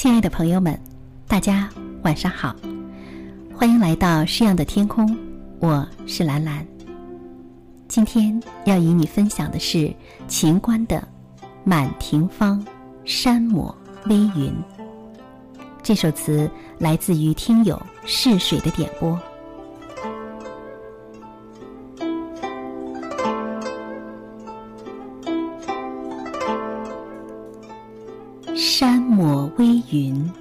亲爱的朋友们，大家晚上好，欢迎来到诗样的天空，我是兰兰。今天要与你分享的是秦观的《满庭芳·山抹微云》。这首词来自于听友逝水的点播。云，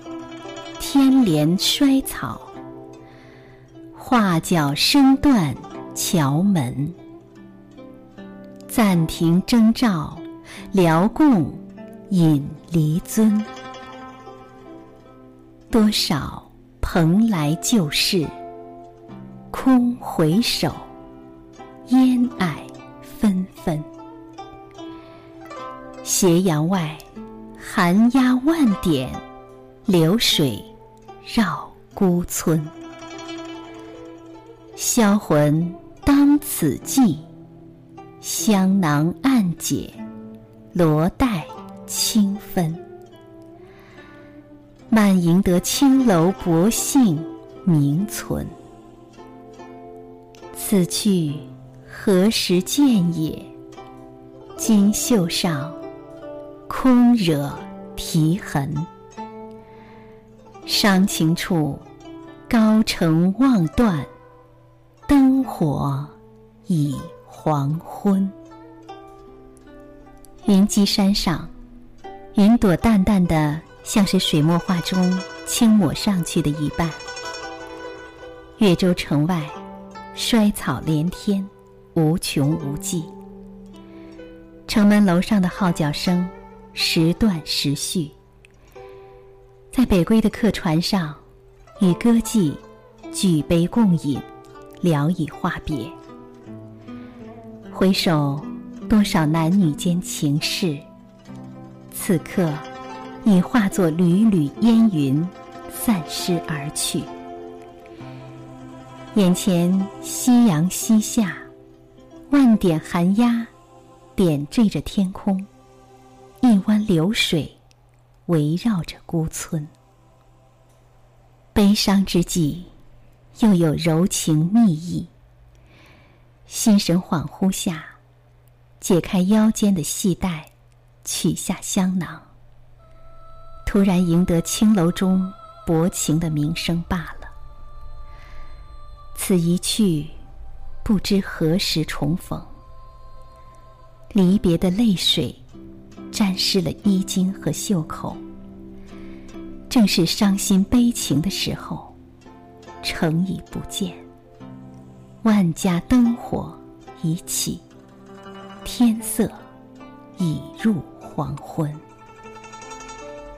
天连衰草。画角声断桥门，暂停征兆，辽共引离尊。多少蓬莱旧事，空回首，烟霭纷纷。斜阳外。寒鸦万点，流水绕孤村。销魂当此际，香囊暗解，罗带清分。满盈得青楼薄幸名存。此去何时见也？金袖上。空惹啼痕，伤情处，高城望断，灯火已黄昏。云际山上，云朵淡淡的，像是水墨画中轻抹上去的一半。越州城外，衰草连天，无穷无际。城门楼上的号角声。时断时续，在北归的客船上，与歌妓举杯共饮，聊以话别。回首，多少男女间情事，此刻已化作缕缕烟云，散失而去。眼前夕阳西下，万点寒鸦点缀着天空。一湾流水，围绕着孤村。悲伤之际，又有柔情蜜意。心神恍惚下，解开腰间的系带，取下香囊。突然赢得青楼中薄情的名声罢了。此一去，不知何时重逢。离别的泪水。沾湿了衣襟和袖口，正是伤心悲情的时候，城已不见，万家灯火已起，天色已入黄昏。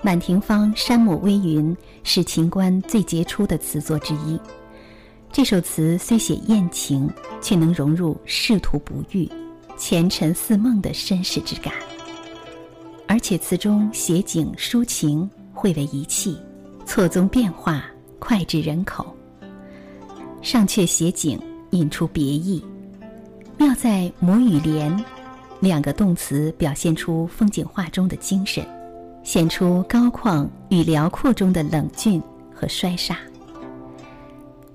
满庭芳《山抹微云》是秦观最杰出的词作之一。这首词虽写艳情，却能融入仕途不遇、前尘似梦的身世之感。而且词中写景抒情，汇为一气，错综变化，脍炙人口。上阙写景引出别意，妙在“抹”与“连”两个动词表现出风景画中的精神，显出高旷与辽阔中的冷峻和衰煞，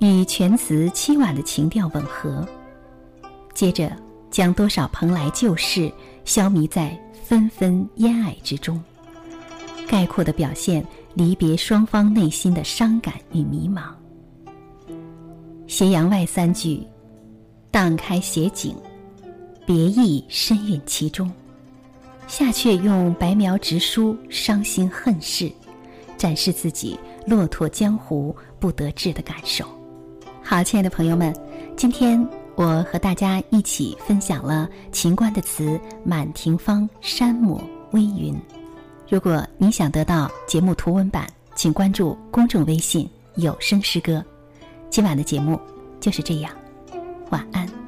与全词凄婉的情调吻合。接着将多少蓬莱旧事消弭在。纷纷烟霭之中，概括的表现离别双方内心的伤感与迷茫。斜阳外三句，荡开写景，别意深蕴其中。下阙用白描直抒伤心恨事，展示自己落拓江湖不得志的感受。好，亲爱的朋友们，今天。我和大家一起分享了秦观的词《满庭芳·山抹微云》。如果你想得到节目图文版，请关注公众微信“有声诗歌”。今晚的节目就是这样，晚安。